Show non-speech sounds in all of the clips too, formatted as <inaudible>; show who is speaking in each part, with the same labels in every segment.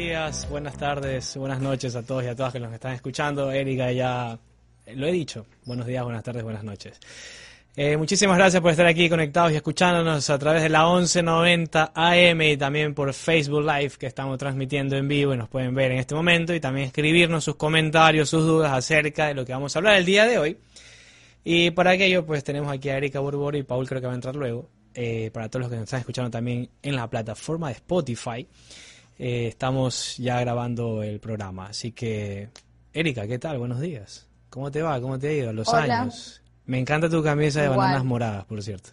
Speaker 1: días, buenas tardes, buenas noches a todos y a todas que nos están escuchando. Erika ya lo he dicho. Buenos días, buenas tardes, buenas noches. Eh, muchísimas gracias por estar aquí conectados y escuchándonos a través de la 1190 AM y también por Facebook Live que estamos transmitiendo en vivo y nos pueden ver en este momento y también escribirnos sus comentarios, sus dudas acerca de lo que vamos a hablar el día de hoy. Y para aquello pues tenemos aquí a Erika Borbor y Paul creo que va a entrar luego. Eh, para todos los que nos están escuchando también en la plataforma de Spotify. Eh, estamos ya grabando el programa. Así que, Erika, ¿qué tal? Buenos días. ¿Cómo te va? ¿Cómo te ha ido? Los años. Me encanta tu camisa de bananas moradas, por cierto.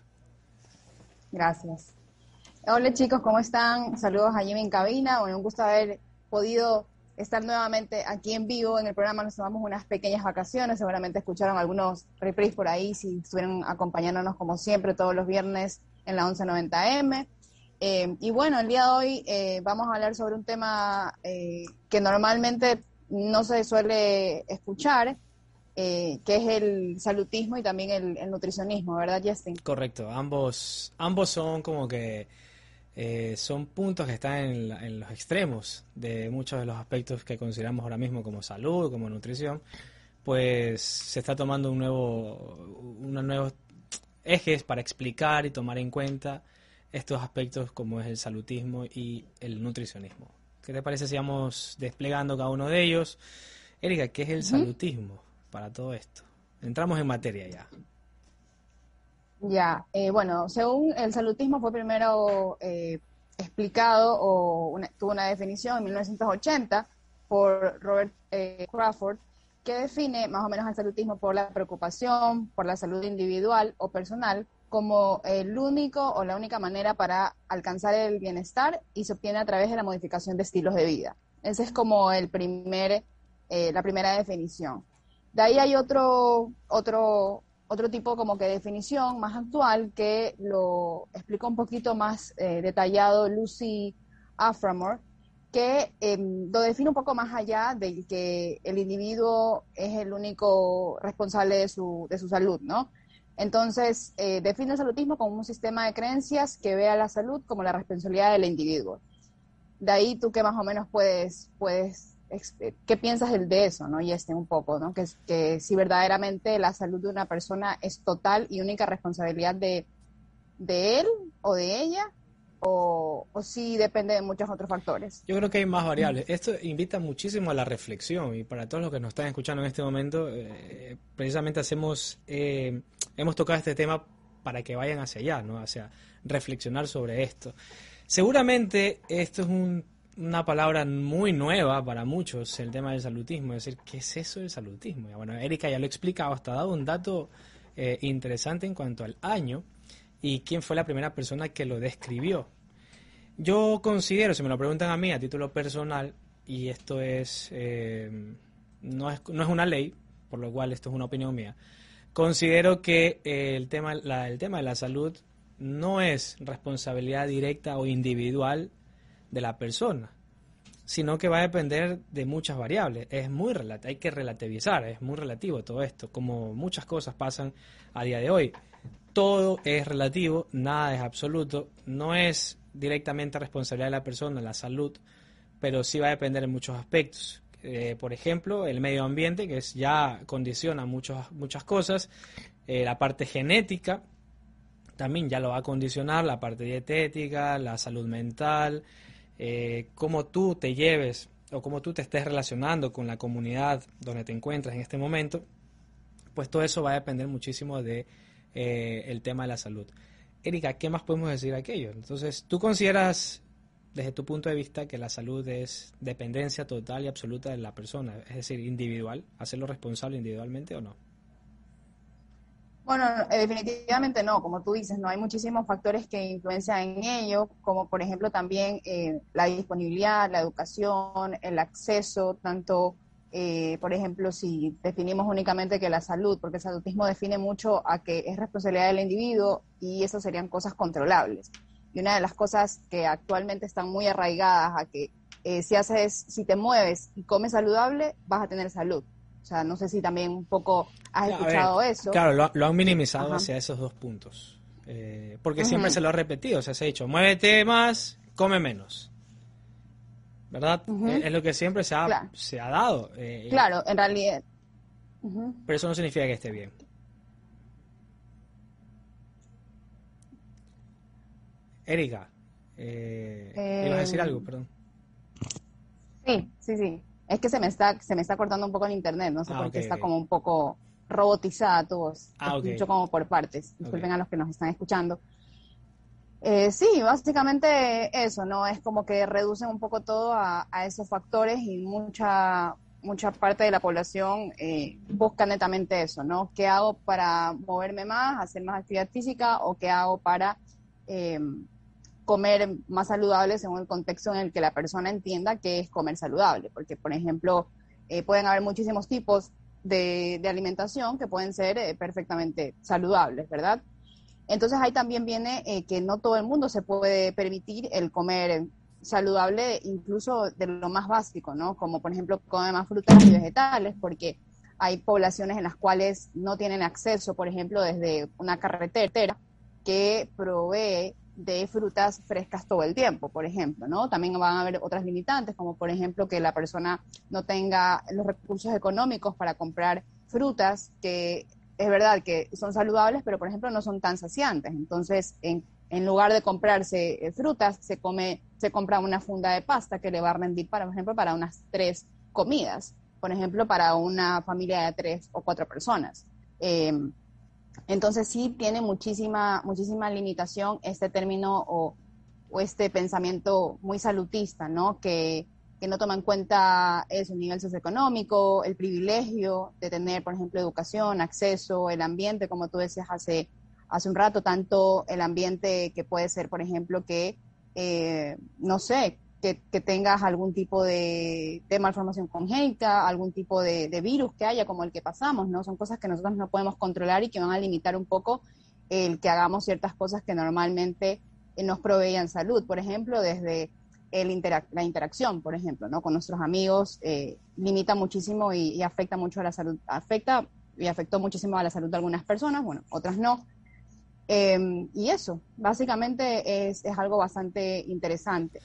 Speaker 2: Gracias. Hola chicos, ¿cómo están? Saludos a Jimmy en cabina. Bueno, un gusto haber podido estar nuevamente aquí en vivo en el programa. Nos tomamos unas pequeñas vacaciones. Seguramente escucharon algunos reprises por ahí si estuvieron acompañándonos como siempre todos los viernes en la 1190M. Eh, y bueno, el día de hoy eh, vamos a hablar sobre un tema eh, que normalmente no se suele escuchar, que es el salutismo y también el, nutricionismo, ¿verdad, Justin?
Speaker 1: Correcto, ambos, ambos son como que son puntos que están en, en, los extremos de muchos de los aspectos que consideramos ahora mismo como salud, como nutrición, pues se está tomando un nuevo, unos nuevos ejes para explicar y tomar en cuenta estos aspectos como es el salutismo y el nutricionismo. ¿Qué te parece si vamos desplegando cada uno de ellos? Erika, ¿qué es el salutismo para todo esto? Entramos en materia ya.
Speaker 2: Ya, eh, bueno, según el salutismo fue primero eh, explicado o tuvo una definición en 1980 por Robert eh, Crawford, que define más o menos el salutismo por la preocupación, por la salud individual o personal, como el único o la única manera para alcanzar el bienestar y se obtiene a través de la modificación de estilos de vida. Esa es como el primer, eh, la primera definición. De ahí hay otro, otro, otro tipo como que definición más actual que lo explica un poquito más eh, detallado Lucy Aframore, que em, lo define un poco más allá de que el individuo es el único responsable de su, de su salud, ¿no? Entonces, eh, define el salutismo como un sistema de creencias que ve a la salud como la responsabilidad del individuo. De ahí tú qué más o menos puedes, puedes eh, ¿qué piensas de eso, no? Y este un poco, ¿no? Que, que si verdaderamente la salud de una persona es total y única responsabilidad de, de él o de ella, o, o si depende de muchos otros factores.
Speaker 1: Yo creo que hay más variables. Esto invita muchísimo a la reflexión y para todos los que nos están escuchando en este momento, eh, precisamente hacemos, eh, hemos tocado este tema para que vayan hacia allá, ¿no? Hacia reflexionar sobre esto. Seguramente esto es una palabra muy nueva para muchos, el tema del salutismo, es decir, ¿qué es eso del salutismo? Bueno, Erika ya lo ha explicado, hasta ha dado un dato eh, interesante en cuanto al año y quién fue la primera persona que lo describió. Yo considero, si me lo preguntan a mí a título personal, y esto es, eh, no, es no es una ley, por lo cual esto es una opinión mía, considero que eh, el, tema, el tema de la salud no es responsabilidad directa o individual de la persona, sino que va a depender de muchas variables. Es muy hay que relativizar, es muy relativo todo esto, como muchas cosas pasan a día de hoy todo es relativo, nada es absoluto, no es directamente responsabilidad de la persona, la salud, pero sí va a depender en muchos aspectos. Eh, por ejemplo, el medio ambiente, que es, ya condiciona muchos, muchas cosas, eh, la parte genética también ya lo va a condicionar, la parte dietética, la salud mental, eh, cómo tú te lleves o cómo tú te estés relacionando con la comunidad donde te encuentras en este momento, pues todo eso va a depender muchísimo de el tema de la salud. Erika, ¿qué más podemos decir de aquello? Entonces, ¿tú consideras desde tu punto de vista que la salud es dependencia total y absoluta de la persona, es decir, individual, hacerlo responsable individualmente o no?
Speaker 2: Bueno, eh, definitivamente no, como tú dices, no hay muchísimos factores que influencian en ello, como por ejemplo también eh, la disponibilidad, la educación, el acceso, tanto eh, por ejemplo, si definimos únicamente que la salud, porque el salutismo define mucho a que es responsabilidad del individuo y eso serían cosas controlables. Y una de las cosas que actualmente están muy arraigadas a que eh, si haces, si te mueves y comes saludable, vas a tener salud. O sea, no sé si también un poco has escuchado eso.
Speaker 1: Claro, lo, han minimizado hacia esos dos puntos. Eh, porque siempre se lo ha repetido, o sea, se ha dicho, muévete más, come menos. ¿verdad? es, lo que siempre se ha, se ha dado.
Speaker 2: Eh, claro, en realidad.
Speaker 1: Pero eso no significa que esté bien. Erika, eh, ¿ibas a decir algo? Perdón.
Speaker 2: Sí, sí, sí. Es que se me está, se me está cortando un poco el internet, no sé ah, por qué está como un poco robotizada tu voz. Ah, Escucho como por partes. Disculpen a los que nos están escuchando. Eh, sí, básicamente eso, ¿no? Es como que reducen un poco todo a, esos factores y mucha, mucha parte de la población eh, busca netamente eso, ¿no? ¿Qué hago para moverme más, hacer más actividad física o qué hago para eh, comer más saludable según el contexto en el que la persona entienda que es comer saludable? Porque, por ejemplo, pueden haber muchísimos tipos de, alimentación que pueden ser perfectamente saludables, ¿verdad? Entonces ahí también viene eh, que no todo el mundo se puede permitir el comer saludable, incluso de lo más básico, ¿no? Como por ejemplo comer más frutas y vegetales, porque hay poblaciones en las cuales no tienen acceso, por ejemplo, desde una carretera que provee de frutas frescas todo el tiempo, por ejemplo, ¿no? También van a haber otras limitantes, como por ejemplo que la persona no tenga los recursos económicos para comprar frutas que es verdad que son saludables, pero por ejemplo no son tan saciantes. Entonces, en, lugar de comprarse eh, frutas, se come, se compra una funda de pasta que le va a rendir, para, por ejemplo, para unas tres comidas. Por ejemplo, para una familia de tres o cuatro personas. Em, entonces sí tiene muchísima, muchísima limitación este término o, este pensamiento muy salutista, ¿no? Que, que no toma en cuenta eso, el nivel socioeconómico, el privilegio de tener, por ejemplo, educación, acceso, el ambiente, como tú decías hace, hace un rato, tanto el ambiente que puede ser, por ejemplo, que, eh, no sé, que, tengas algún tipo de, malformación congénita, algún tipo de, virus que haya, como el que pasamos, ¿no? Son cosas que nosotros no podemos controlar y que van a limitar un poco el que hagamos ciertas cosas que normalmente eh, nos proveían salud. Por ejemplo, desde el la interacción, por ejemplo, ¿no? con nuestros amigos, eh, limita muchísimo y, afecta mucho a la salud, afecta y afectó muchísimo a la salud de algunas personas, bueno, otras no. Em, y eso, básicamente es, es, algo bastante interesante.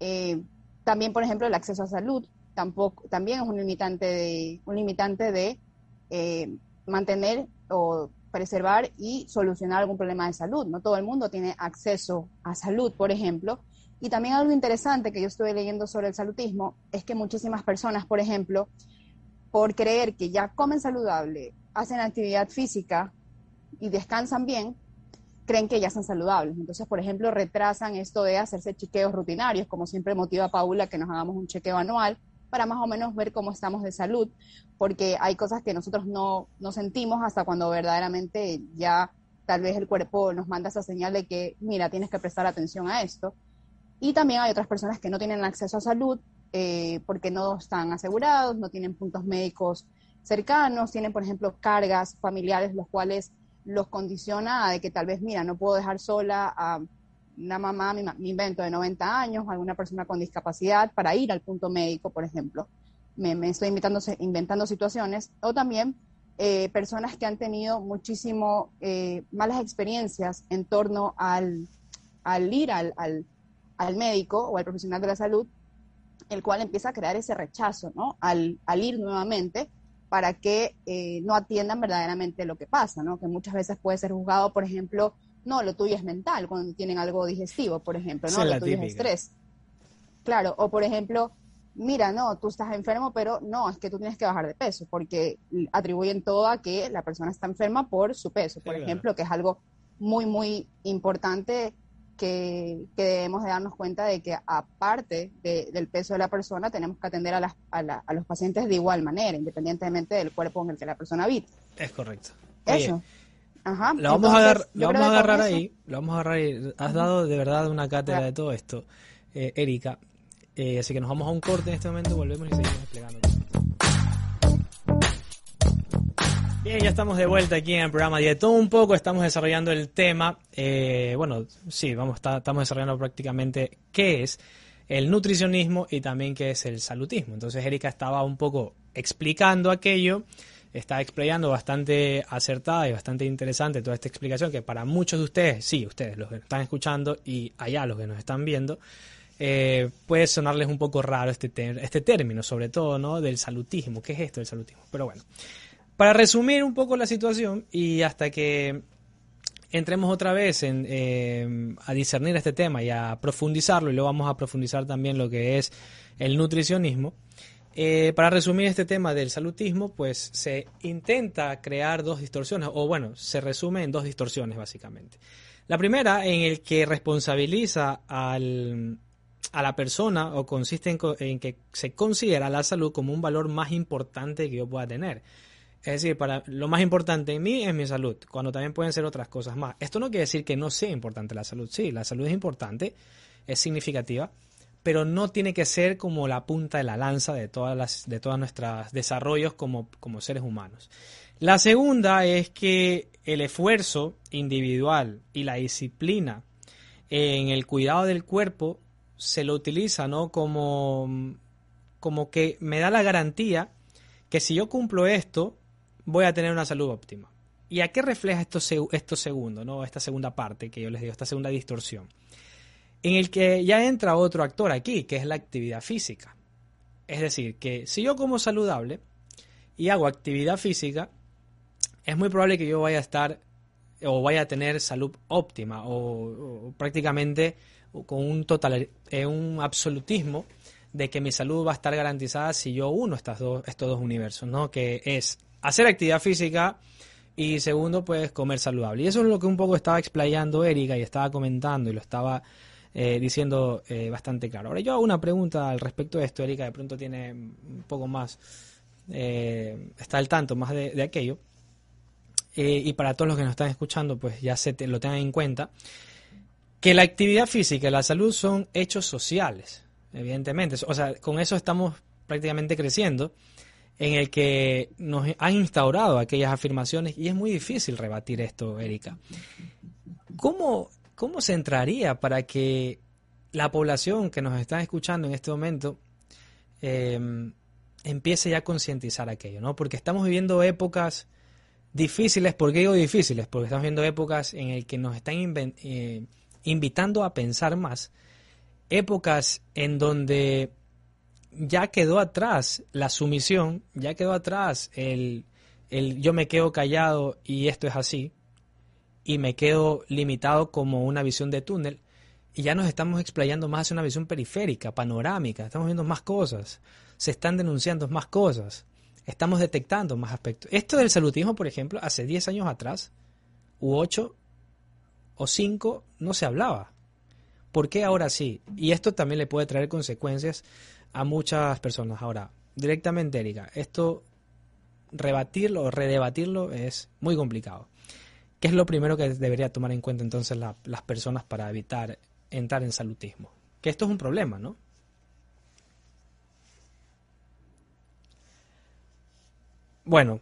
Speaker 2: Eh, también, por ejemplo, el acceso a salud tampoco, también es un limitante de, un limitante de eh, mantener o preservar y solucionar algún problema de salud. No todo el mundo tiene acceso a salud, por ejemplo, y también algo interesante que yo estuve leyendo sobre el salutismo es que muchísimas personas, por ejemplo, por creer que ya comen saludable, hacen actividad física y descansan bien, creen que ya son saludables. Entonces, por ejemplo, retrasan esto de hacerse chequeos rutinarios, como siempre motiva a Paula que nos hagamos un chequeo anual para más o menos ver cómo estamos de salud, porque hay cosas que nosotros no, no sentimos hasta cuando verdaderamente ya tal vez el cuerpo nos manda esa señal de que, mira, tienes que prestar atención a esto. Y también hay otras personas que no tienen acceso a salud eh, porque no están asegurados, no tienen puntos médicos cercanos, tienen, por ejemplo, cargas familiares, los cuales los condiciona a de que tal vez, mira, no puedo dejar sola a una mamá, mi, invento de 90 años, alguna persona con discapacidad para ir al punto médico, por ejemplo. Me, estoy inventando, inventando situaciones. O también eh, personas que han tenido muchísimo eh, malas experiencias en torno al, al ir al, al al médico o al profesional de la salud, el cual empieza a crear ese rechazo, ¿no? Al, ir nuevamente para que eh, no atiendan verdaderamente lo que pasa, ¿no? Que muchas veces puede ser juzgado, por ejemplo, no, lo tuyo es mental, cuando tienen algo digestivo, por ejemplo, ¿no? lo tuyo es estrés. Claro, o por ejemplo, mira, no, tú estás enfermo, pero no, es que tú tienes que bajar de peso, porque atribuyen todo a que la persona está enferma por su peso, por ejemplo, que es algo muy, muy importante que, debemos de darnos cuenta de que aparte del peso de la persona, tenemos que atender a, a, los pacientes de igual manera, independientemente del cuerpo en el que la persona habita.
Speaker 1: Es correcto.
Speaker 2: Eso.
Speaker 1: Ajá. Lo vamos a, agarrar, lo vamos a agarrar ahí, lo vamos a agarrar ahí. Has dado de verdad una cátedra de todo esto, eh, Erika. Eh, así que nos vamos a un corte en este momento, volvemos y seguimos explicando. Bien, ya estamos de vuelta aquí en el programa de todo un poco. Estamos desarrollando el tema. Eh, bueno, sí, vamos, estamos desarrollando prácticamente qué es el nutricionismo y también qué es el salutismo. Entonces, Erika estaba un poco explicando aquello, está explicando bastante acertada y bastante interesante toda esta explicación que para muchos de ustedes, sí, ustedes los que están escuchando y allá los que nos están viendo, eh, puede sonarles un poco raro este, este término, sobre todo, ¿no? Del salutismo. ¿Qué es esto del salutismo? Pero bueno, para resumir un poco la situación y hasta que entremos otra vez eh, a discernir este tema y a profundizarlo, y luego vamos a profundizar también lo que es el nutricionismo. Eh, para resumir este tema del salutismo, pues se intenta crear dos distorsiones, o bueno, se resume en dos distorsiones básicamente. La primera en el que responsabiliza a la persona o consiste en, en, que se considera la salud como un valor más importante que yo pueda tener. Es decir, para lo más importante en mí es mi salud, cuando también pueden ser otras cosas más. Esto no quiere decir que no sea importante la salud. Sí, la salud es importante, es significativa, pero no tiene que ser como la punta de la lanza de todas las de todos nuestros desarrollos como, como seres humanos. La segunda es que el esfuerzo individual y la disciplina en el cuidado del cuerpo se lo utiliza ¿no? como, como que me da la garantía que si yo cumplo esto, voy a tener una salud óptima. ¿Y a qué refleja esto, esto segundo, ¿no? esta segunda parte que yo les digo, esta segunda distorsión? En el que ya entra otro actor aquí, que es la actividad física. Es decir, que si yo como saludable y hago actividad física, es muy probable que yo vaya a estar o vaya a tener salud óptima o, prácticamente con un total eh, un absolutismo de que mi salud va a estar garantizada si yo uno dos, estos dos universos, ¿no? Que es hacer actividad física y segundo, pues comer saludable. Y eso es lo que un poco estaba explayando Erika y estaba comentando y lo estaba eh, diciendo eh, bastante claro. Ahora yo hago una pregunta al respecto de esto, Erika de pronto tiene un poco más, eh, está al tanto más de, aquello. y para todos los que nos están escuchando, pues ya se lo tengan en cuenta, que la actividad física y la salud son hechos sociales, evidentemente. O sea, con eso estamos prácticamente creciendo en el que nos han instaurado aquellas afirmaciones y es muy difícil rebatir esto, Erika. ¿Cómo, cómo se entraría para que la población que nos está escuchando en este momento em, empiece ya a concientizar aquello? ¿no? Porque estamos viviendo épocas difíciles, ¿por qué digo difíciles? Porque estamos viviendo épocas en las que nos están eh, invitando a pensar más, épocas en donde ya quedó atrás la sumisión, ya quedó atrás el, el yo me quedo callado y esto es así, y me quedo limitado como una visión de túnel, y ya nos estamos explayando más hacia una visión periférica, panorámica, estamos viendo más cosas, se están denunciando más cosas, estamos detectando más aspectos. Esto del salutismo, por ejemplo, hace 10 años atrás, u 8 o 5, no se hablaba. ¿Por qué ahora sí? Y esto también le puede traer consecuencias a muchas personas. Ahora, directamente, Erika, esto rebatirlo o redebatirlo es muy complicado. ¿Qué es lo primero que debería tomar en cuenta entonces las personas para evitar entrar en salutismo? Que esto es un problema, ¿no? Bueno,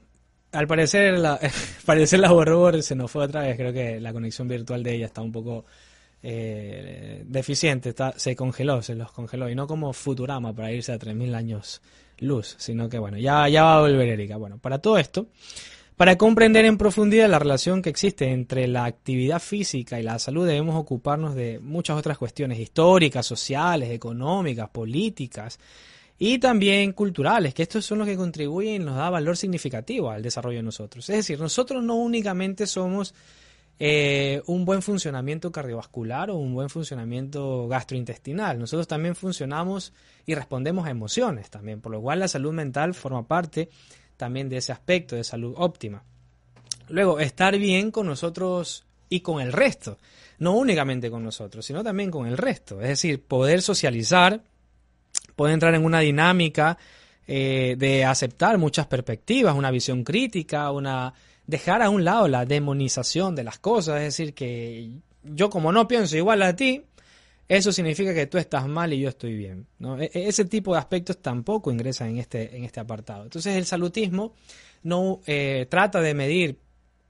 Speaker 1: al parecer la, <laughs> parecer la se nos fue otra vez. Creo que la conexión virtual de ella está un poco eh, deficiente, está, se congeló, se los congeló, y no como Futurama para irse a 3.000 años luz, sino que bueno, ya, ya va a volver Erika. Bueno, para todo esto, para comprender en profundidad la relación que existe entre la actividad física y la salud, debemos ocuparnos de muchas otras cuestiones históricas, sociales, económicas, políticas y también culturales, que estos son los que contribuyen y nos da valor significativo al desarrollo de nosotros. Es decir, nosotros no únicamente somos eh, un buen funcionamiento cardiovascular o un buen funcionamiento gastrointestinal. Nosotros también funcionamos y respondemos a emociones también, por lo cual la salud mental forma parte también de ese aspecto de salud óptima. Luego, estar bien con nosotros y con el resto, no únicamente con nosotros, sino también con el resto, es decir, poder socializar, poder entrar en una dinámica eh, de aceptar muchas perspectivas, una visión crítica, una dejar a un lado la demonización de las cosas, es decir, que yo como no pienso igual a ti, eso significa que tú estás mal y yo estoy bien. ¿no? E, e, ese tipo de aspectos tampoco ingresan en este, en este apartado. Entonces el salutismo no eh, trata de medir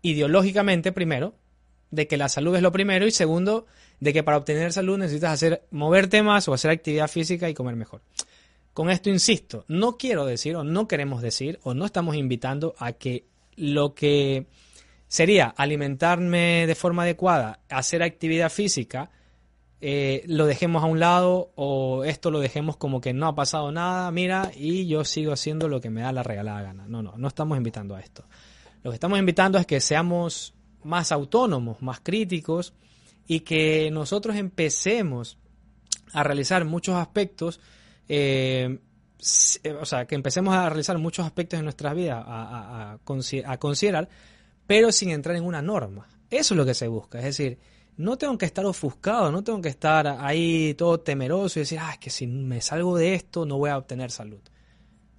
Speaker 1: ideológicamente, primero, de que la salud es lo primero y segundo, de que para obtener salud necesitas hacer, moverte más o hacer actividad física y comer mejor. Con esto insisto, no quiero decir o no queremos decir o no estamos invitando a que lo que sería alimentarme de forma adecuada, hacer actividad física, eh, lo dejemos a un lado o esto lo dejemos como que no ha pasado nada, mira, y yo sigo haciendo lo que me da la regalada gana. No, no, no estamos invitando a esto. Lo que estamos invitando es que seamos más autónomos, más críticos y que nosotros empecemos a realizar muchos aspectos, eh, o sea, que empecemos a realizar muchos aspectos de nuestras vidas a, a considerar, pero sin entrar en una norma. Eso es lo que se busca, es decir, no tengo que estar ofuscado, no tengo que estar ahí todo temeroso y decir, ah, es que si me salgo de esto no voy a obtener salud.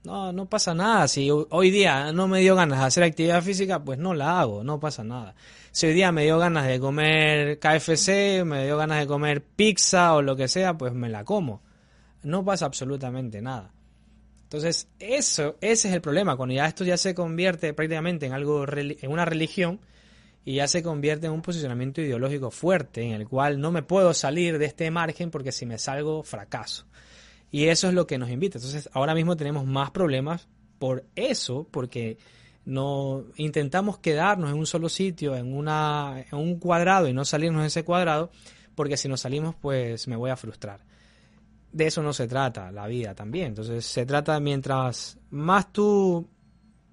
Speaker 1: No, no pasa nada. Si hoy día no me dio ganas de hacer actividad física, pues no la hago, no pasa nada. Si hoy día me dio ganas de comer KFC, me dio ganas de comer pizza o lo que sea, pues me la como. No pasa absolutamente nada. Entonces, eso, ese es el problema. Cuando ya esto ya se convierte prácticamente en algo, en una religión, y ya se convierte en un posicionamiento ideológico fuerte en el cual no me puedo salir de este margen porque si me salgo fracaso. Y eso es lo que nos invita. Entonces ahora mismo tenemos más problemas por eso, porque no intentamos quedarnos en un solo sitio, en, una, en un cuadrado y no salirnos de ese cuadrado, porque si nos salimos pues me voy a frustrar. De eso no se trata la vida también. Entonces se trata mientras más tú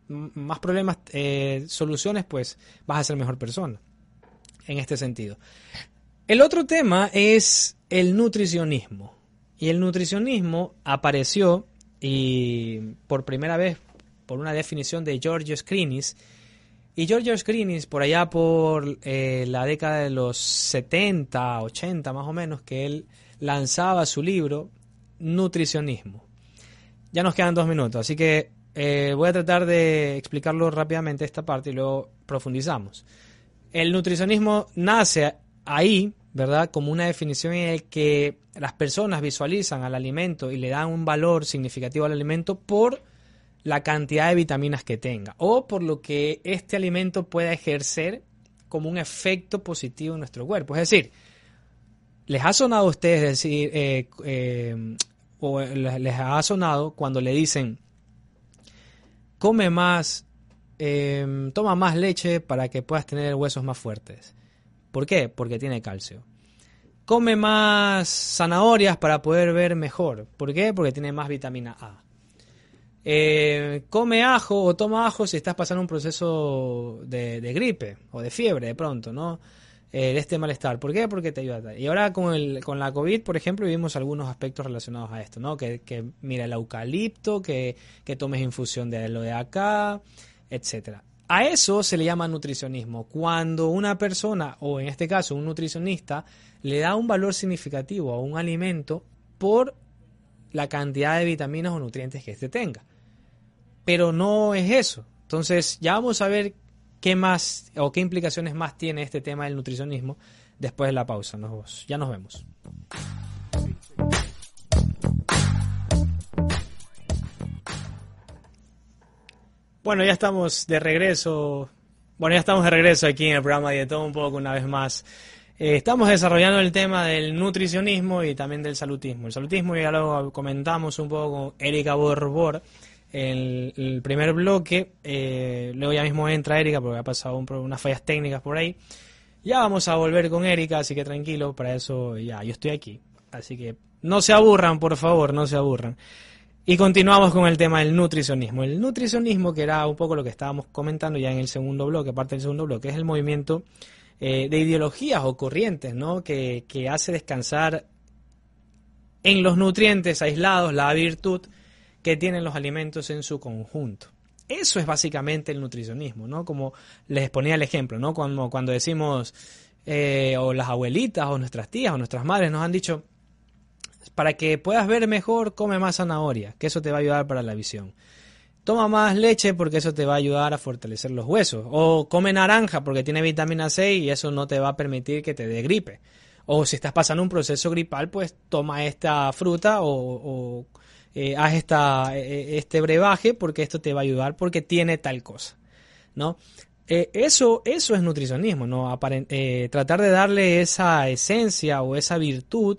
Speaker 1: más problemas, eh, soluciones, pues vas a ser mejor persona. En este sentido. El otro tema es el nutricionismo. Y el nutricionismo apareció y por primera vez por una definición de Giorgio Skrinis. Y Giorgio Skrinis, por allá por eh, la década de los 70, 80 más o menos, que él lanzaba su libro Nutricionismo. Ya nos quedan dos minutos, así que eh, voy a tratar de explicarlo rápidamente esta parte y luego profundizamos. El nutricionismo nace ahí, ¿verdad? Como una definición en la que las personas visualizan al alimento y le dan un valor significativo al alimento por la cantidad de vitaminas que tenga o por lo que este alimento pueda ejercer como un efecto positivo en nuestro cuerpo. Es decir, ¿les ha sonado a ustedes decir, eh, eh, o les ha sonado cuando le dicen, come más, em, toma más leche para que puedas tener huesos más fuertes. ¿Por qué? Porque tiene calcio. Come más zanahorias para poder ver mejor. ¿Por qué? Porque tiene más vitamina A. Eh, come ajo o toma ajo si estás pasando un proceso de, gripe o de fiebre de pronto, ¿no? Eh, este malestar. ¿Por qué? Porque te ayuda. Y ahora con, el, con la COVID, por ejemplo, vimos algunos aspectos relacionados a esto, ¿no? Que, que mira el eucalipto, que, que tomes infusión de lo de acá, etcétera. A eso se le llama nutricionismo. Cuando una persona, o en este caso un nutricionista, le da un valor significativo a un alimento por la cantidad de vitaminas o nutrientes que éste tenga. Pero no es eso. Entonces ya vamos a ver qué más o qué implicaciones más tiene este tema del nutricionismo después de la pausa. Nos, ya nos vemos. Bueno, ya estamos de regreso. Bueno, ya estamos de regreso aquí en el programa de todo un poco una vez más. Eh, estamos desarrollando el tema del nutricionismo y también del salutismo. El salutismo ya lo comentamos un poco con Erika Borbor el, el primer bloque. Eh, luego ya mismo entra Erika porque ha pasado unas fallas técnicas por ahí. Ya vamos a volver con Erika, así que tranquilo, para eso ya, yo estoy aquí. Así que no se aburran, por favor, no se aburran. Y continuamos con el tema del nutricionismo. El nutricionismo, que era un poco lo que estábamos comentando ya en el segundo bloque, aparte del segundo bloque, es el movimiento eh, de ideologías o corrientes, ¿no? Que, que hace descansar en los nutrientes aislados la virtud que tienen los alimentos en su conjunto. Eso es básicamente el nutricionismo, ¿no? Como les ponía el ejemplo, ¿no? Cuando, cuando decimos, eh, o las abuelitas, o nuestras tías, o nuestras madres nos han dicho, para que puedas ver mejor, come más zanahoria, que eso te va a ayudar para la visión. Toma más leche porque eso te va a ayudar a fortalecer los huesos. O come naranja porque tiene vitamina C y eso no te va a permitir que te dé gripe. O si estás pasando un proceso gripal, pues toma esta fruta o, o eh, haz esta, eh, eh, este brebaje porque esto te va a ayudar porque tiene tal cosa, ¿no? eso, eso es nutricionismo, ¿no? tratar de darle esa esencia o esa virtud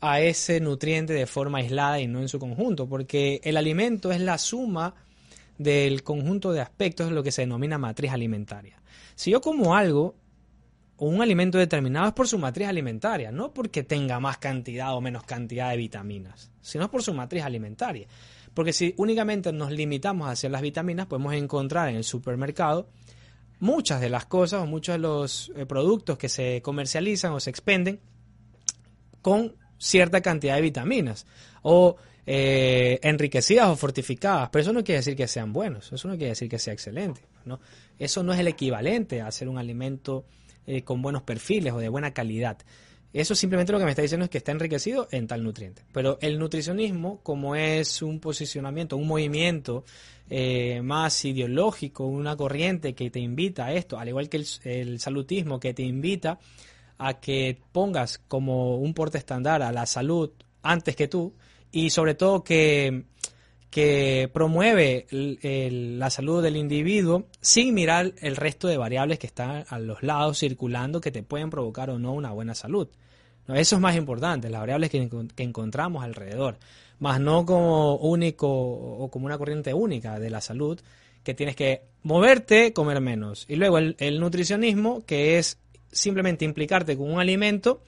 Speaker 1: a ese nutriente de forma aislada y no en su conjunto, porque el alimento es la suma del conjunto de aspectos lo que se denomina matriz alimentaria. Si yo como algo un alimento determinado es por su matriz alimentaria, no porque tenga más cantidad o menos cantidad de vitaminas, sino por su matriz alimentaria. Porque si únicamente nos limitamos hacia las vitaminas, podemos encontrar en el supermercado muchas de las cosas o muchos de los eh, productos que se comercializan o se expenden con cierta cantidad de vitaminas o eh, enriquecidas o fortificadas, pero eso no quiere decir que sean buenos, eso no quiere decir que sea excelente, ¿no? Eso no es el equivalente a hacer un alimento eh, con buenos perfiles o de buena calidad. Eso simplemente lo que me está diciendo es que está enriquecido en tal nutriente. Pero el nutricionismo, como es un posicionamiento, un movimiento eh, más ideológico, una corriente que te invita a esto, al igual que el, el salutismo que te invita a que pongas como un porte estándar a la salud antes que tú y sobre todo que que promueve la salud del individuo sin mirar el resto de variables que están a los lados circulando que te pueden provocar o no una buena salud. Eso es más importante, las variables que, encontramos alrededor, más no como único o como una corriente única de la salud, que tienes que moverte, comer menos. Y luego el nutricionismo, que es simplemente implicarte con un alimento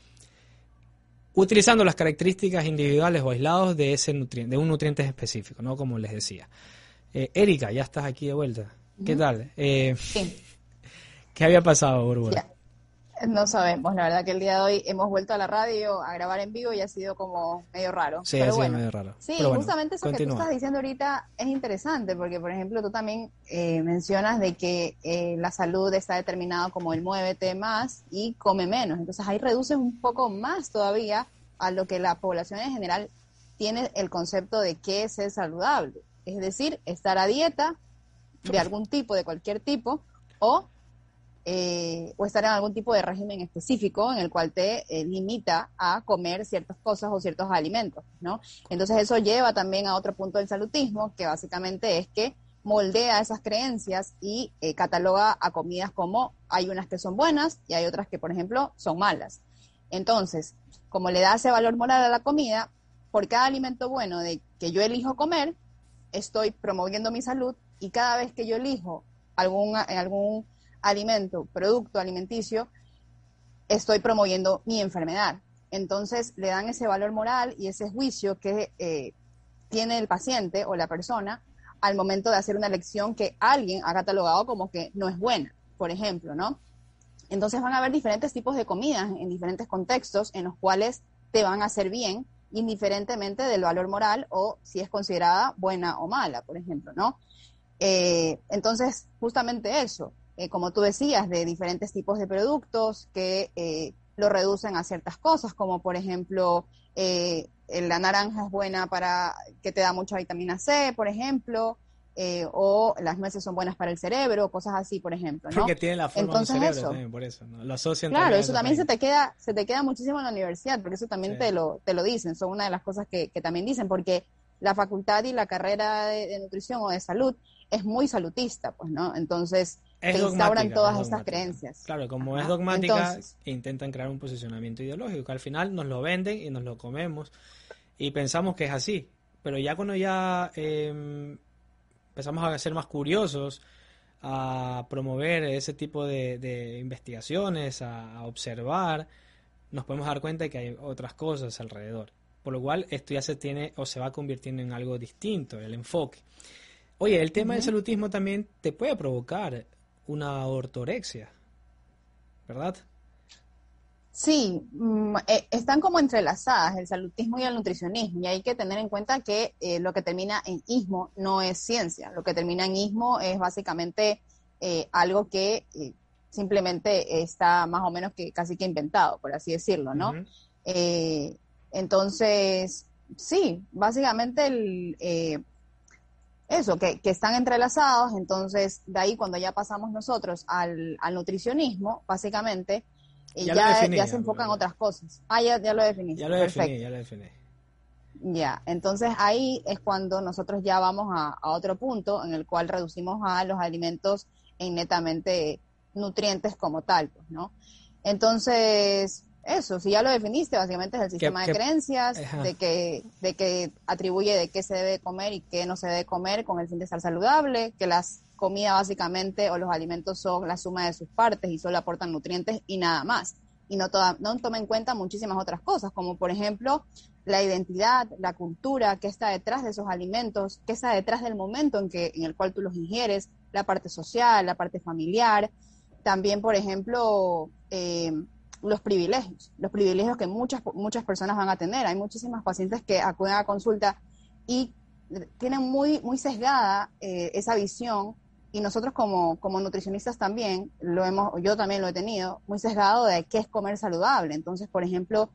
Speaker 1: utilizando las características individuales o aislados de ese nutriente, de un nutriente específico, ¿no? Como les decía. Eh, Erika, ya estás aquí de vuelta. ¿Qué tal? Eh, sí. <laughs> ¿Qué había pasado, Urbana?
Speaker 2: No sabemos, la verdad que el día de hoy hemos vuelto a la radio a grabar en vivo y ha sido como medio raro.
Speaker 1: Sí, ha sido medio raro.
Speaker 2: Sí, justamente eso que tú estás diciendo ahorita es interesante porque, por ejemplo, tú también eh, mencionas de que eh, la salud está determinada como el muévete más y come menos. Entonces ahí reduces un poco más todavía a lo que la población en general tiene el concepto de qué es ser saludable. Es decir, estar a dieta de algún tipo, de cualquier tipo, o eh, o estar en algún tipo de régimen específico en el cual te eh, limita a comer ciertas cosas o ciertos alimentos, ¿no? Entonces eso lleva también a otro punto del salutismo, que básicamente es que moldea esas creencias y eh, cataloga a comidas como hay unas que son buenas y hay otras que, por ejemplo, son malas. Entonces, como le da ese valor moral a la comida, por cada alimento bueno de que yo elijo comer, estoy promoviendo mi salud y cada vez que yo elijo algún, algún alimento, producto alimenticio, estoy promoviendo mi enfermedad. Entonces le dan ese valor moral y ese juicio que eh, tiene el paciente o la persona al momento de hacer una elección que alguien ha catalogado como que no es buena, por ejemplo, ¿no? Entonces van a haber diferentes tipos de comidas en diferentes contextos en los cuales te van a hacer bien, indiferentemente del valor moral o si es considerada buena o mala, por ejemplo, ¿no? Eh, entonces, justamente eso, eh, como tú decías, de diferentes tipos de productos que eh, lo reducen a ciertas cosas, como por ejemplo, eh, la naranja es buena para que te da mucha vitamina C, por ejemplo, o las nueces son buenas para el cerebro, cosas así, por ejemplo, ¿no? <laughs>
Speaker 1: Porque tiene la forma Entonces, cerebro eso, también, por eso, ¿no? Lo asocian
Speaker 2: Claro, eso también se te queda, se te queda muchísimo en la universidad, porque eso también te lo, te lo dicen, son una de las cosas que, que también dicen, porque la facultad y la carrera de, nutrición o de salud es muy salutista, pues, ¿no? Entonces, se instauran todas estas creencias.
Speaker 1: Claro, como es dogmática, intentan crear un posicionamiento ideológico, que al final nos lo venden y nos lo comemos y pensamos que es así. Pero ya cuando ya em, empezamos a ser más curiosos, a promover ese tipo de, investigaciones, a, observar, nos podemos dar cuenta de que hay otras cosas alrededor. Por lo cual esto ya se tiene o se va convirtiendo en algo distinto, el enfoque. Oye, el tema del salutismo también te puede provocar una ortorexia, ¿verdad?
Speaker 2: Sí, mm, eh, están como entrelazadas el salutismo y el nutricionismo y hay que tener en cuenta que eh, lo que termina en ismo no es ciencia, lo que termina en ismo es básicamente eh, algo que simplemente está más o menos que casi que inventado, por así decirlo, ¿no? entonces, sí, básicamente el, eso, que, que, están entrelazados, entonces de ahí cuando ya pasamos nosotros al, al nutricionismo, básicamente, ya, ya, ya se enfocan otras cosas. Ah, ya, ya lo definí.
Speaker 1: Ya lo definí, ya lo definí.
Speaker 2: Ya, entonces ahí es cuando nosotros ya vamos a, a, otro punto en el cual reducimos a los alimentos en netamente nutrientes como tal, pues, ¿no? Entonces, eso, si ya lo definiste, básicamente es el sistema de creencias, de que, de que atribuye de qué se debe comer y qué no se debe comer con el fin de estar saludable, que las comida básicamente o los alimentos son la suma de sus partes y solo aportan nutrientes y nada más. Y no, toda, no toma en cuenta muchísimas otras cosas, como por ejemplo la identidad, la cultura, qué está detrás de esos alimentos, qué está detrás del momento en, que, en el cual tú los ingieres, la parte social, la parte familiar. También, por ejemplo, eh, los privilegios, los privilegios que muchas, muchas personas van a tener. Hay muchísimas pacientes que acuden a consulta y tienen muy, muy sesgada eh, esa visión y nosotros como, como nutricionistas también, lo hemos, yo también lo he tenido, muy sesgado de qué es comer saludable. Entonces, por ejemplo,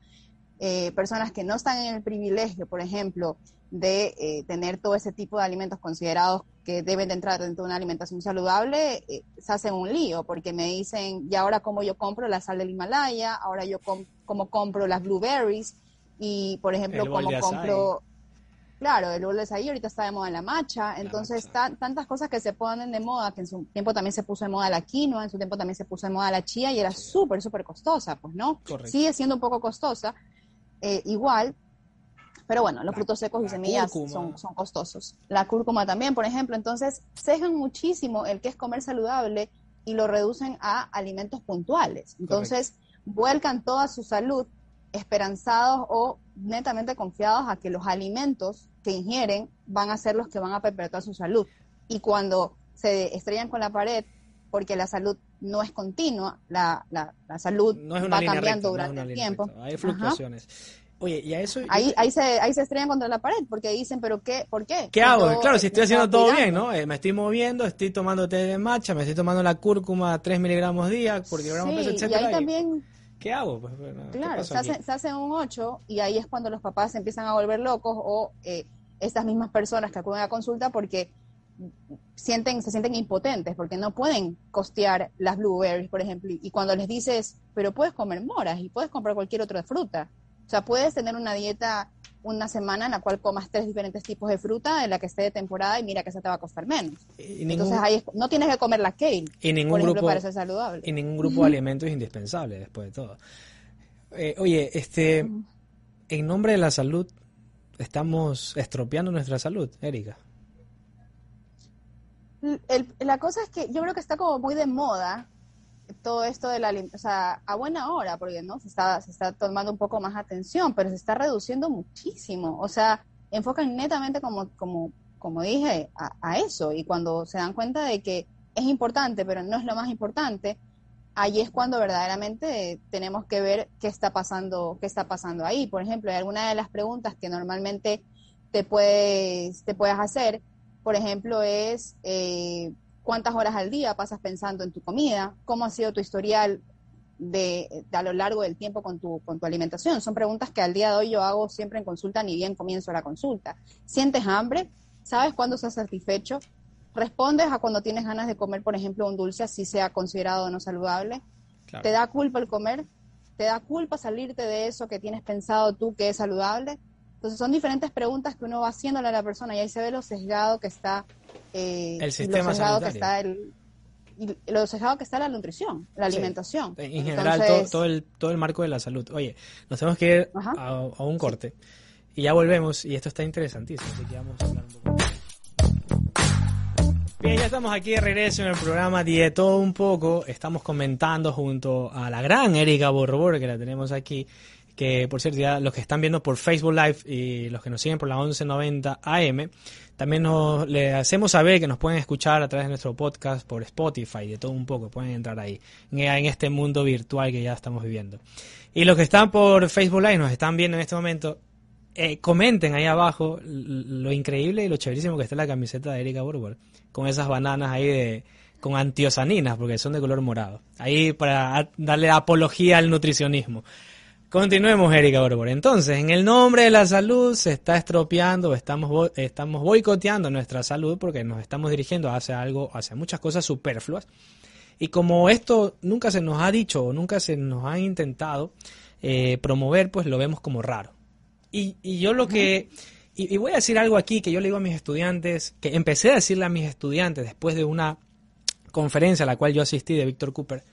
Speaker 2: eh, personas que no están en el privilegio, por ejemplo, de eh, tener todo ese tipo de alimentos considerados que deben de entrar dentro de una alimentación saludable, eh, se hacen un lío, porque me dicen, y ahora como yo compro la sal del Himalaya, ahora yo como compro las blueberries, y por ejemplo, como compro... Claro, el bol de ahí ahorita está de moda en la macha, entonces tantas cosas que se ponen de moda, que en su tiempo también se puso de moda la quinoa, en su tiempo también se puso de moda la chía y era súper, súper costosa, pues no, sigue siendo un poco costosa, eh, igual, pero bueno, los frutos secos y semillas son, son, costosos. La cúrcuma también, por ejemplo. Entonces, cejan muchísimo el que es comer saludable y lo reducen a alimentos puntuales. Entonces, vuelcan toda su salud esperanzados o netamente confiados a que los alimentos que ingieren van a ser los que van a perpetuar su salud. Y cuando se estrellan con la pared, porque la salud no es continua, la, la, salud va cambiando durante el tiempo.
Speaker 1: Hay fluctuaciones. Oye, y a eso...
Speaker 2: Ahí, ahí, se, ahí se estrellan contra la pared porque dicen, pero qué, ¿por qué?
Speaker 1: ¿Qué hago? Claro, si estoy haciendo todo bien, ¿no? Eh, me estoy moviendo, estoy tomando té de matcha, me estoy tomando la cúrcuma 3 miligramos día por kilogramo sí, peso, etc.
Speaker 2: Y ahí también...
Speaker 1: ¿Qué hago?
Speaker 2: Pues, claro, se hace, se hace, un 8 y ahí es cuando los papás se empiezan a volver locos o eh, estas mismas personas que acuden a consulta porque sienten, se sienten impotentes porque no pueden costear las blueberries, por ejemplo, y cuando les dices, pero puedes comer moras y puedes comprar cualquier otra fruta, o sea, puedes tener una dieta una semana en la cual comas tres diferentes tipos de fruta en la que esté de temporada y mira que esa te va a costar menos. Entonces ahí no tienes que comer la kale,
Speaker 1: y ningún grupo,
Speaker 2: para ser saludable.
Speaker 1: Y ningún grupo de alimentos es indispensable después de todo. Eh, oye, este, en nombre de la salud, estamos estropeando nuestra salud, Erika.
Speaker 2: la cosa es que yo creo que está como muy de moda todo esto de la o sea, a buena hora, porque no se está, se está tomando un poco más atención, pero se está reduciendo muchísimo. O sea, enfocan netamente como, como, como dije, a, eso. Y cuando se dan cuenta de que es importante, pero no es lo más importante, ahí es cuando verdaderamente tenemos que ver qué está pasando, qué está pasando ahí. Por ejemplo, hay alguna de las preguntas que normalmente te puedes, te puedes hacer, por ejemplo, es eh, cuántas horas al día pasas pensando en tu comida, cómo ha sido tu historial de, a lo largo del tiempo con tu, con tu alimentación. Son preguntas que al día de hoy yo hago siempre en consulta, ni bien comienzo la consulta. ¿Sientes hambre? ¿Sabes cuándo estás satisfecho? ¿Respondes a cuando tienes ganas de comer, por ejemplo, un dulce, así sea considerado no saludable? ¿Te da culpa el comer? ¿Te da culpa salirte de eso que tienes pensado tú que es saludable? Entonces son diferentes preguntas que uno va haciéndole a la persona y ahí se ve lo sesgado que está
Speaker 1: eh, el sistema lo sanitario.
Speaker 2: que está el, lo sesgado que está la nutrición, la alimentación.
Speaker 1: En general, todo, el, todo el marco de la salud. Oye, nos tenemos que ir a, un corte y ya volvemos y esto está interesantísimo, así que vamos a hablar un poco. Bien, ya estamos aquí de regreso en el programa Dieto un poco. Estamos comentando junto a la gran Erika Borbor, que la tenemos aquí, que por cierto, ya los que están viendo por Facebook Live y los que nos siguen por la 1190 AM, también nos, le hacemos saber que nos pueden escuchar a través de nuestro podcast por Spotify, de todo un poco, pueden entrar ahí, en este mundo virtual que ya estamos viviendo. Y los que están por Facebook Live, nos están viendo en este momento, eh, comenten ahí abajo lo increíble y lo chéverísimo que está la camiseta de Erika Burber, con esas bananas ahí de con antiosaninas, porque son de color morado. Ahí para darle apología al nutricionismo. Continuemos, Erika Borbor. Entonces, en el nombre de la salud se está estropeando, estamos, estamos boicoteando nuestra salud porque nos estamos dirigiendo hacia algo, hacia muchas cosas superfluas. Y como esto nunca se nos ha dicho o nunca se nos ha intentado eh, promover, pues lo vemos como raro. Y, yo lo que... Y, y voy a decir algo aquí que yo le digo a mis estudiantes, que empecé a decirle a mis estudiantes después de una conferencia a la cual yo asistí de Víctor Cooper,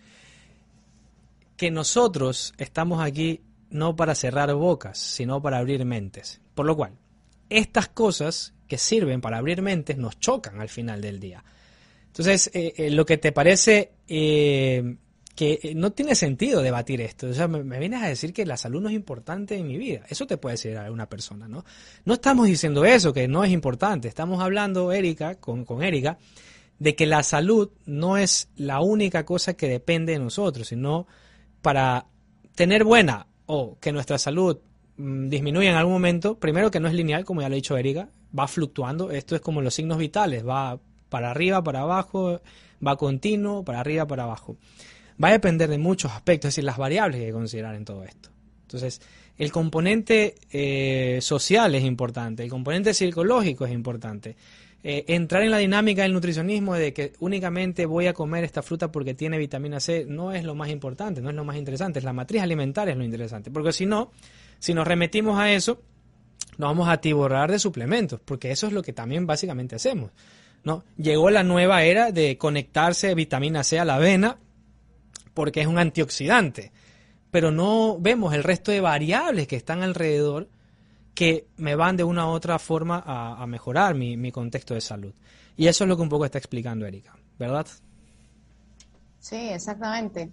Speaker 1: que nosotros estamos aquí no para cerrar bocas, sino para abrir mentes. Por lo cual, estas cosas que sirven para abrir mentes nos chocan al final del día. Entonces, eh, eh, lo que te parece eh, que no tiene sentido debatir esto. O sea, me, vienes a decir que la salud no es importante en mi vida. Eso te puede decir una persona, ¿no? No estamos diciendo eso, que no es importante. Estamos hablando, Erika, con, con Erika, de que la salud no es la única cosa que depende de nosotros, sino para tener buena o que nuestra salud mm, disminuya en algún momento, primero que no es lineal, como ya lo ha dicho Erika, va fluctuando. Esto es como los signos vitales, va para arriba, para abajo, va continuo, para arriba, para abajo. Va a depender de muchos aspectos, es decir, las variables que hay que considerar en todo esto. Entonces, el componente eh, social es importante, el componente psicológico es importante. Eh, entrar en la dinámica del nutricionismo de que únicamente voy a comer esta fruta porque tiene vitamina C no es lo más importante, no es lo más interesante, es la matriz alimentaria es lo interesante, porque si no, si nos remetimos a eso, nos vamos a atiborrar de suplementos, porque eso es lo que también básicamente hacemos. ¿no? Llegó la nueva era de conectarse vitamina C a la avena porque es un antioxidante, pero no vemos el resto de variables que están alrededor que me van de una u otra forma a, mejorar mi, contexto de salud. Y eso es lo que un poco está explicando Erika, ¿verdad?
Speaker 2: Sí, exactamente.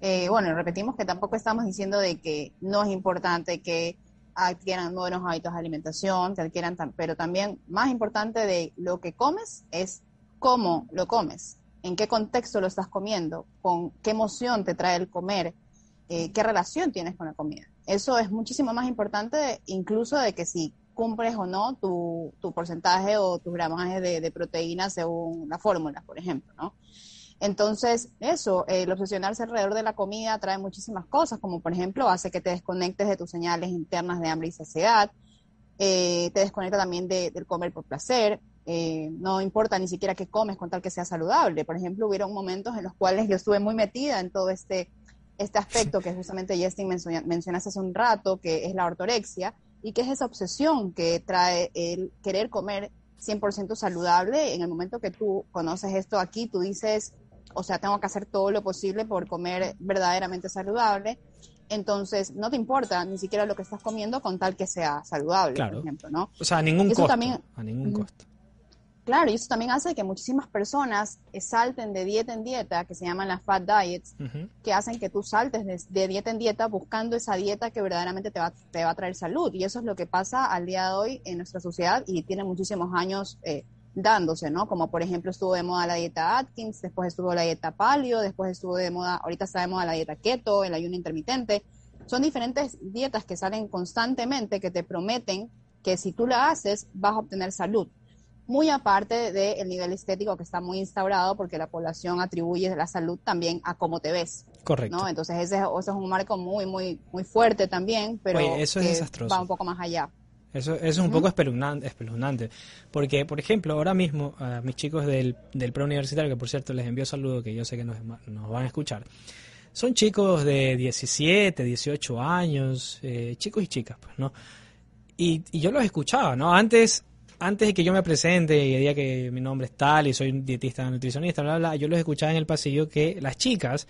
Speaker 2: Eh, bueno, repetimos que tampoco estamos diciendo de que no es importante que adquieran buenos hábitos de alimentación, que adquieran, pero también más importante de lo que comes es cómo lo comes, en qué contexto lo estás comiendo, con qué emoción te trae el comer, eh, qué relación tienes con la comida. Eso es muchísimo más importante incluso de que si cumples o no tu, porcentaje o tus gramaje de, de proteínas según la fórmula, por ejemplo, ¿no? Entonces, eso, el obsesionarse alrededor de la comida trae muchísimas cosas, como por ejemplo hace que te desconectes de tus señales internas de hambre y saciedad, eh, te desconecta también del comer por placer, eh, no importa ni siquiera qué comes con tal que sea saludable. Por ejemplo, hubieron momentos en los cuales yo estuve muy metida en todo este, este aspecto que justamente Justin mencionaste hace un rato, que es la ortorexia, y que es esa obsesión que trae el querer comer 100% saludable. En el momento que tú conoces esto aquí, tú dices, o sea, tengo que hacer todo lo posible por comer verdaderamente saludable. Entonces, no te importa ni siquiera lo que estás comiendo con tal que sea saludable, por ejemplo, ¿no?
Speaker 1: O sea, a ningún costo. a ningún costo.
Speaker 2: Claro, y eso también hace que muchísimas personas salten de dieta en dieta, que se llaman las fat diets, que hacen que tú saltes de, dieta en dieta buscando esa dieta que verdaderamente te va, te va a traer salud. Y eso es lo que pasa al día de hoy en nuestra sociedad y tiene muchísimos años eh, dándose, ¿no? Como por ejemplo estuvo de moda la dieta Atkins, después estuvo la dieta paleo, después estuvo de moda, ahorita está de moda la dieta keto, el ayuno intermitente. Son diferentes dietas que salen constantemente que te prometen que si tú la haces vas a obtener salud. Muy aparte del nivel estético que está muy instaurado porque la población atribuye la salud también a cómo te ves.
Speaker 1: Correcto.
Speaker 2: ¿no? Entonces ese, es un marco muy, muy, muy fuerte también, pero
Speaker 1: eso es
Speaker 2: va un poco más allá.
Speaker 1: Eso, es un poco espeluznante, porque, por ejemplo, ahora mismo a mis chicos del, del preuniversitario, que por cierto les envío saludos, que yo sé que nos, nos van a escuchar, son chicos de 17, 18 años, eh, chicos y chicas, pues, ¿no? Y, y, yo los escuchaba, ¿no? Antes, antes de que yo me presente y diga que mi nombre es tal y soy dietista nutricionista, bla, bla, yo los escuchaba en el pasillo que las chicas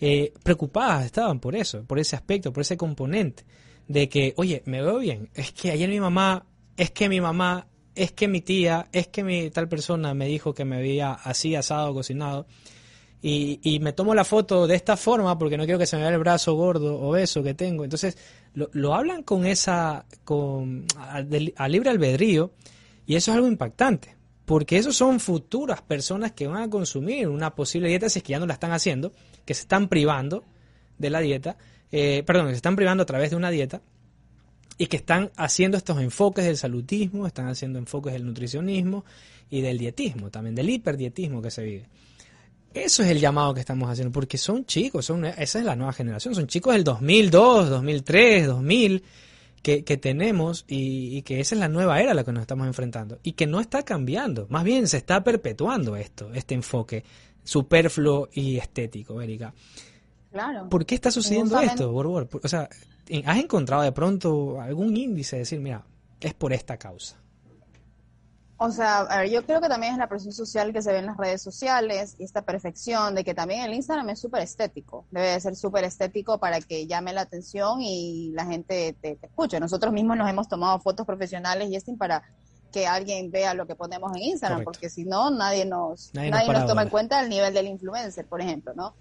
Speaker 1: eh, preocupadas estaban por eso, por ese aspecto, por ese componente de que, oye, me veo bien, es que ayer mi mamá, es que mi mamá, es que mi tía, es que mi tal persona me dijo que me veía así asado, cocinado, y, y me tomo la foto de esta forma porque no quiero que se me vea el brazo gordo, obeso que tengo. Entonces, lo, lo hablan con esa, con, a, libre albedrío, y eso es algo impactante, porque esos son futuras personas que van a consumir una posible dieta si es que ya no la están haciendo, que se están privando de la dieta, eh, perdón, se están privando a través de una dieta y que están haciendo estos enfoques del salutismo, están haciendo enfoques del nutricionismo y del dietismo, también del hiperdietismo que se vive. Eso es el llamado que estamos haciendo, porque son chicos, son, esa es la nueva generación, son chicos del 2002, 2003, 2000, que, que tenemos y, y, que esa es la nueva era a la que nos estamos enfrentando y que no está cambiando, más bien se está perpetuando esto, este enfoque superfluo y estético, Erika. ¿Por qué está sucediendo esto, Borbor? O sea, ¿has encontrado de pronto algún índice de decir, mira, es por esta causa?
Speaker 2: O sea, a ver, yo creo que también es la presión social que se ve en las redes sociales y esta perfección de que también el Instagram es súper estético. Debe de ser súper estético para que llame la atención y la gente te, escuche. Nosotros mismos nos hemos tomado fotos profesionales y este para que alguien vea lo que ponemos en Instagram, porque si no, nadie nos, nadie, nos, toma en cuenta el nivel del influencer, por ejemplo, ¿no?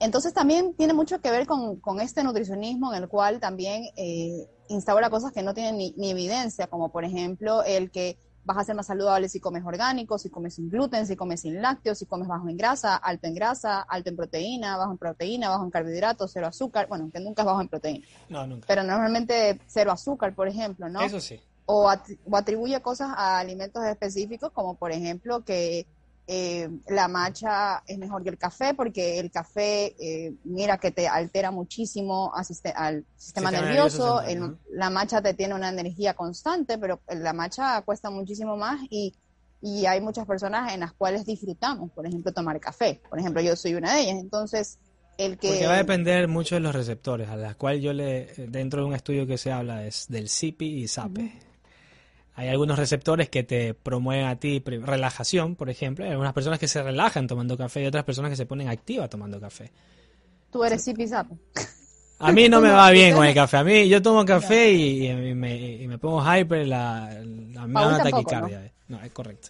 Speaker 2: Entonces también tiene mucho que ver con, este nutricionismo en el cual también eh, instaura cosas que no tienen ni, evidencia, como por ejemplo el que vas a ser más saludable si comes orgánico, si comes sin gluten, si comes sin lácteos, si comes bajo en grasa, alto en grasa, alto en proteína, bajo en proteína, bajo en carbohidratos, cero azúcar, bueno, que nunca es bajo en proteína.
Speaker 1: No, nunca.
Speaker 2: Pero normalmente cero azúcar, por ejemplo, ¿no?
Speaker 1: Eso sí.
Speaker 2: O, o atribuye cosas a alimentos específicos, como por ejemplo que eh, la matcha es mejor que el café porque el café, eh, mira que te altera muchísimo al sistema, nervioso, la matcha te tiene una energía constante, pero la matcha cuesta muchísimo más y, y hay muchas personas en las cuales disfrutamos, por ejemplo, tomar café. Por ejemplo, yo soy una de ellas. Entonces, el que...
Speaker 1: Porque va a depender mucho de los receptores, a las cuales yo le, dentro de un estudio que se habla es del CIPI y SAPE. Hay algunos receptores que te promueven a ti relajación, por ejemplo. Hay algunas personas que se relajan tomando café y otras personas que se ponen activas tomando café.
Speaker 2: Tú eres zipizapo.
Speaker 1: A mí no me va <laughs> bien con el café. A mí yo tomo café y, me, pongo hyper, la, la me da taquicardia. ¿no? es correcto.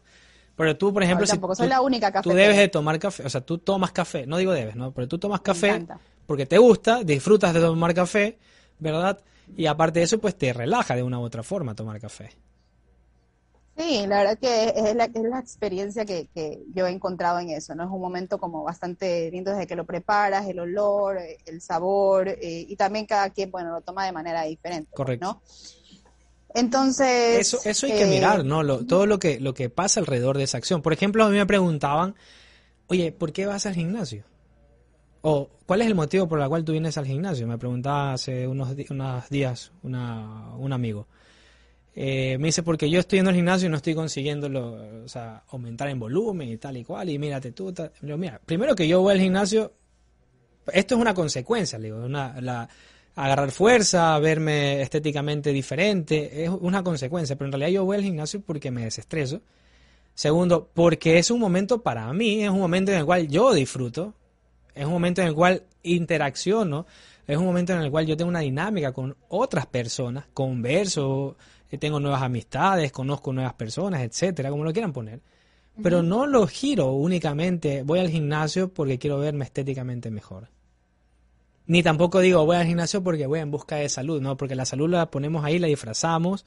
Speaker 1: Pero tú, por ejemplo,
Speaker 2: si soy la única
Speaker 1: tú debes de tomar café, o sea, tú tomas café, no digo debes, ¿no? Pero tú tomas café porque te gusta, disfrutas de tomar café, ¿verdad? Y aparte de eso, pues te relaja de una u otra forma tomar café.
Speaker 2: Sí, la verdad que es la, es la experiencia que, que, yo he encontrado en eso, ¿no? Es un momento como bastante lindo desde que lo preparas, el olor, el sabor, eh, y también cada quien, bueno, lo toma de manera diferente.
Speaker 1: Correcto.
Speaker 2: ¿no? Entonces...
Speaker 1: Eso, eso hay que eh, mirar, ¿no? Lo, todo lo que, lo que pasa alrededor de esa acción. Por ejemplo, a mí me preguntaban, oye, ¿por qué vas al gimnasio? O, ¿cuál es el motivo por el cual tú vienes al gimnasio? Me preguntaba hace unos, unos días una, un amigo. Eh, me dice, porque yo estoy en el gimnasio y no estoy consiguiendo o sea, aumentar en volumen y tal y cual, y mírate tú. mira, primero que yo voy al gimnasio, esto es una consecuencia, digo, una, agarrar fuerza, verme estéticamente diferente, es una consecuencia, pero en realidad yo voy al gimnasio porque me desestreso. Segundo, porque es un momento para mí, es un momento en el cual yo disfruto, es un momento en el cual interacciono, es un momento en el cual yo tengo una dinámica con otras personas, converso, tengo nuevas amistades, conozco nuevas personas, etcétera, como lo quieran poner. Pero no lo giro únicamente, voy al gimnasio porque quiero verme estéticamente mejor. Ni tampoco digo voy al gimnasio porque voy en busca de salud, ¿no? Porque la salud la ponemos ahí, la disfrazamos,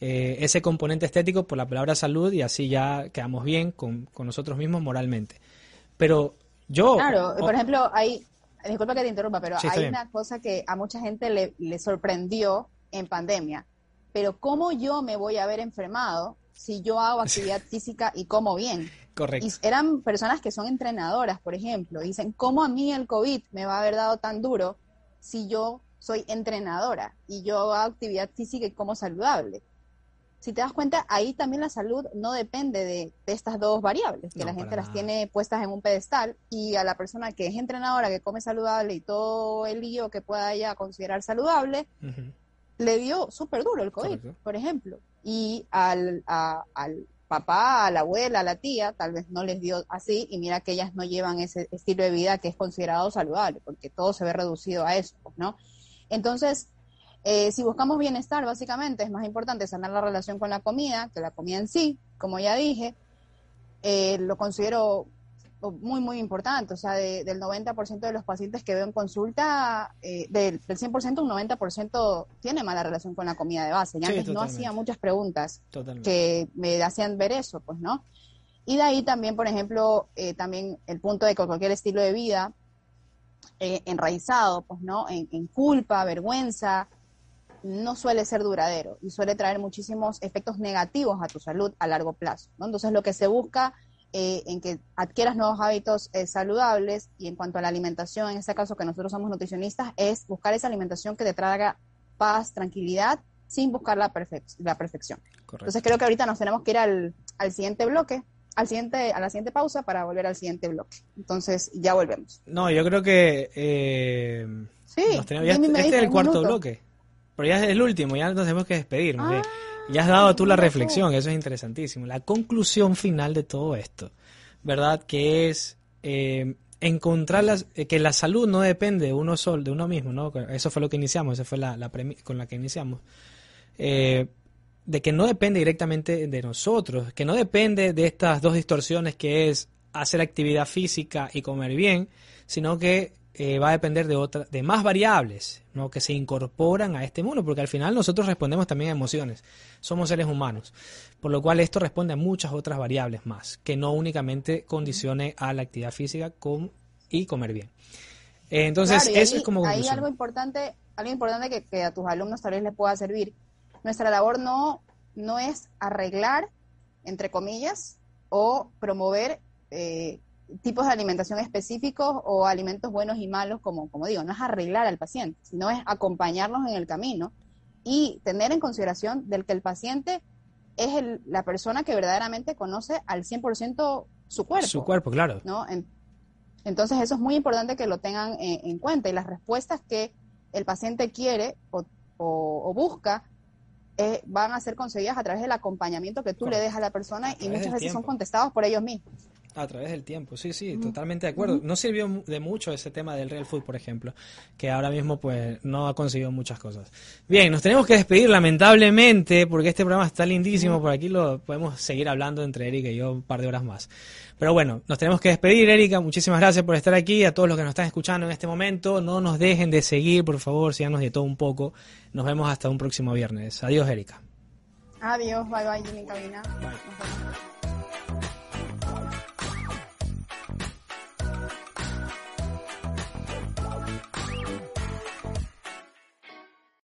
Speaker 1: eh, ese componente estético por la palabra salud y así ya quedamos bien con, nosotros mismos moralmente. Pero yo...
Speaker 2: Claro, por ejemplo, hay, disculpa que te interrumpa, pero hay una cosa que a mucha gente le, le sorprendió en pandemia pero ¿cómo yo me voy a ver enfermado si yo hago <laughs> actividad física y como bien?
Speaker 1: Correcto.
Speaker 2: Y eran personas que son entrenadoras, por ejemplo. Dicen, ¿cómo a mí el COVID me va a haber dado tan duro si yo soy entrenadora y yo hago actividad física y como saludable? Si te das cuenta, ahí también la salud no depende de, estas dos variables, que la gente las tiene puestas en un pedestal y a la persona que es entrenadora, que come saludable y todo el lío que pueda ella considerar saludable, le dio súper duro el COVID, por ejemplo. Y al, al papá, a la abuela, a la tía, tal vez no les dio así, y mira que ellas no llevan ese estilo de vida que es considerado saludable, porque todo se ve reducido a eso, ¿no? Entonces, eh, si buscamos bienestar, básicamente es más importante sanar la relación con la comida que la comida en sí, como ya dije, eh, lo considero muy, muy importante. O sea, del 90% de los pacientes que veo en consulta, eh, del, 100%, un 90% tiene mala relación con la comida de base. Y antes no hacía muchas preguntas que me hacían ver eso, pues, ¿no? Y de ahí también, por ejemplo, eh, también el punto de que cualquier estilo de vida eh, enraizado, pues, ¿no? En, en culpa, vergüenza, no suele ser duradero y suele traer muchísimos efectos negativos a tu salud a largo plazo, ¿no? Entonces, lo que se busca eh, en que adquieras nuevos hábitos eh, saludables y en cuanto a la alimentación, en este caso que nosotros somos nutricionistas, es buscar esa alimentación que te traiga paz, tranquilidad, sin buscar la, la perfección. Entonces creo que ahorita nos tenemos que ir al, al siguiente bloque, al siguiente, a la siguiente pausa para volver al siguiente bloque. Entonces ya volvemos.
Speaker 1: No, yo creo que eh,
Speaker 2: sí,
Speaker 1: este es el cuarto bloque, pero ya es el último, ya nos tenemos que despedir. Ah. Ya has dado tú la reflexión, eso es interesantísimo. La conclusión final de todo esto, ¿verdad? Que es eh, encontrar las, eh, que la salud no depende de uno solo, de uno mismo, ¿no? Eso fue lo que iniciamos, esa fue la, la con la que iniciamos. Eh, de que no depende directamente de nosotros, que no depende de estas dos distorsiones que es hacer actividad física y comer bien, sino que eh, va a depender de otra, de más variables, ¿no? que se incorporan a este mundo, porque al final nosotros respondemos también a emociones, somos seres humanos, por lo cual esto responde a muchas otras variables más, que no únicamente condicione a la actividad física con, y comer bien. Eh, entonces, eso es como
Speaker 2: hay algo importante, algo importante que, que, a tus alumnos tal vez les pueda servir. Nuestra labor no, no es arreglar, entre comillas, o promover eh, tipos de alimentación específicos o alimentos buenos y malos, como, como digo, no es arreglar al paciente, sino es acompañarnos en el camino y tener en consideración del que el paciente es la persona que verdaderamente conoce al 100% su cuerpo.
Speaker 1: Su cuerpo, claro.
Speaker 2: ¿no? entonces eso es muy importante que lo tengan en, cuenta y las respuestas que el paciente quiere o, busca eh, van a ser conseguidas a través del acompañamiento que tú le des a la persona y muchas veces son contestados por ellos mismos.
Speaker 1: A través del tiempo, sí, sí, totalmente de acuerdo. No sirvió de mucho ese tema del real food, por ejemplo, que ahora mismo pues no ha conseguido muchas cosas. Bien, nos tenemos que despedir lamentablemente porque este programa está lindísimo, por aquí lo podemos seguir hablando entre Erika y yo un par de horas más. Pero bueno, nos tenemos que despedir, Erika, muchísimas gracias por estar aquí, a todos los que nos están escuchando en este momento, no nos dejen de seguir, por favor, síganos de todo un poco. Nos vemos hasta un próximo viernes. Adiós, Erika.
Speaker 2: Adiós, bye bye, Jimmy Cabina. Bye.